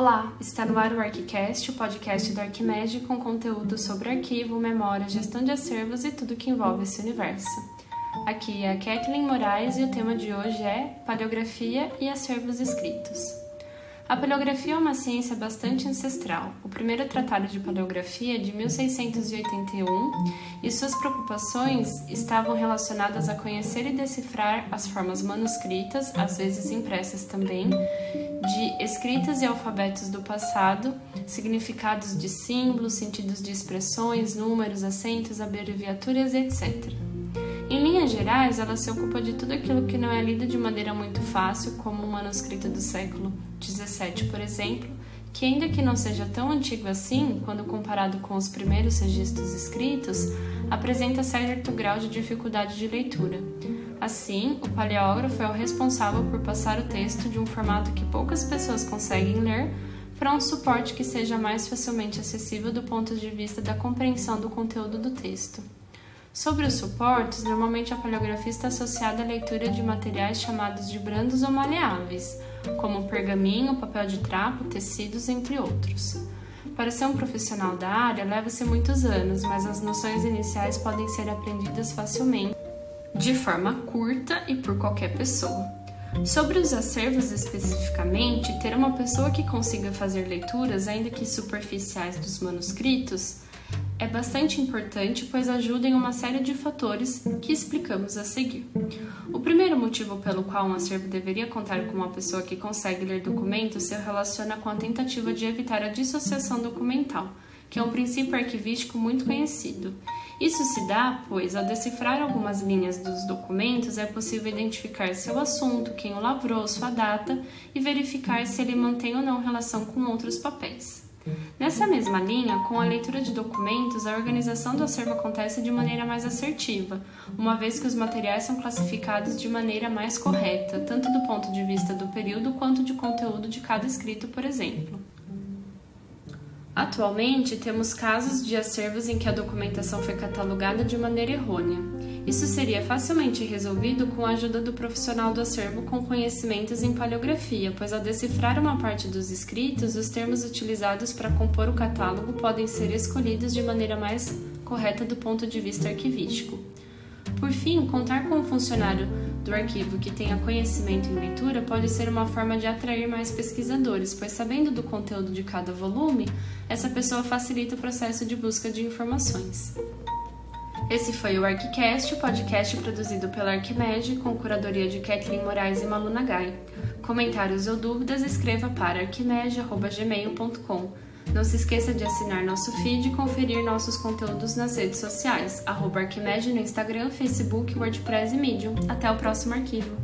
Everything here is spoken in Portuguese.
Olá, está no ar o ArchiCast, o podcast do Arquimed com conteúdo sobre arquivo, memória, gestão de acervos e tudo que envolve esse universo. Aqui é a Kathleen Moraes e o tema de hoje é Paleografia e acervos escritos. A paleografia é uma ciência bastante ancestral. O primeiro tratado de paleografia é de 1681 e suas preocupações estavam relacionadas a conhecer e decifrar as formas manuscritas, às vezes impressas também, de escritas e alfabetos do passado, significados de símbolos, sentidos de expressões, números, acentos, abreviaturas, etc. Linhas gerais, ela se ocupa de tudo aquilo que não é lido de maneira muito fácil, como um manuscrito do século XVII, por exemplo, que, ainda que não seja tão antigo assim, quando comparado com os primeiros registros escritos, apresenta certo grau de dificuldade de leitura. Assim, o paleógrafo é o responsável por passar o texto de um formato que poucas pessoas conseguem ler para um suporte que seja mais facilmente acessível do ponto de vista da compreensão do conteúdo do texto. Sobre os suportes, normalmente a paleografia está associada à leitura de materiais chamados de brandos ou maleáveis, como pergaminho, papel de trapo, tecidos, entre outros. Para ser um profissional da área, leva-se muitos anos, mas as noções iniciais podem ser aprendidas facilmente, de forma curta e por qualquer pessoa. Sobre os acervos especificamente, ter uma pessoa que consiga fazer leituras, ainda que superficiais, dos manuscritos é bastante importante, pois ajuda em uma série de fatores que explicamos a seguir. O primeiro motivo pelo qual um acervo deveria contar com uma pessoa que consegue ler documentos se relaciona com a tentativa de evitar a dissociação documental, que é um princípio arquivístico muito conhecido. Isso se dá, pois, ao decifrar algumas linhas dos documentos, é possível identificar seu assunto, quem o lavrou, sua data e verificar se ele mantém ou não relação com outros papéis. Nessa mesma linha, com a leitura de documentos, a organização do acervo acontece de maneira mais assertiva, uma vez que os materiais são classificados de maneira mais correta, tanto do ponto de vista do período quanto de conteúdo de cada escrito, por exemplo. Atualmente, temos casos de acervos em que a documentação foi catalogada de maneira errônea. Isso seria facilmente resolvido com a ajuda do profissional do acervo com conhecimentos em paleografia, pois ao decifrar uma parte dos escritos, os termos utilizados para compor o catálogo podem ser escolhidos de maneira mais correta do ponto de vista arquivístico. Por fim, contar com um funcionário do arquivo que tenha conhecimento em leitura pode ser uma forma de atrair mais pesquisadores, pois sabendo do conteúdo de cada volume, essa pessoa facilita o processo de busca de informações. Esse foi o ArchiCast, o podcast produzido pela Arquimed, com curadoria de Kathleen Moraes e Malu Nagai. Comentários ou dúvidas, escreva para arquimed.gmail.com. Não se esqueça de assinar nosso feed e conferir nossos conteúdos nas redes sociais, arroba Arquimed no Instagram, Facebook, WordPress e Medium. Até o próximo arquivo!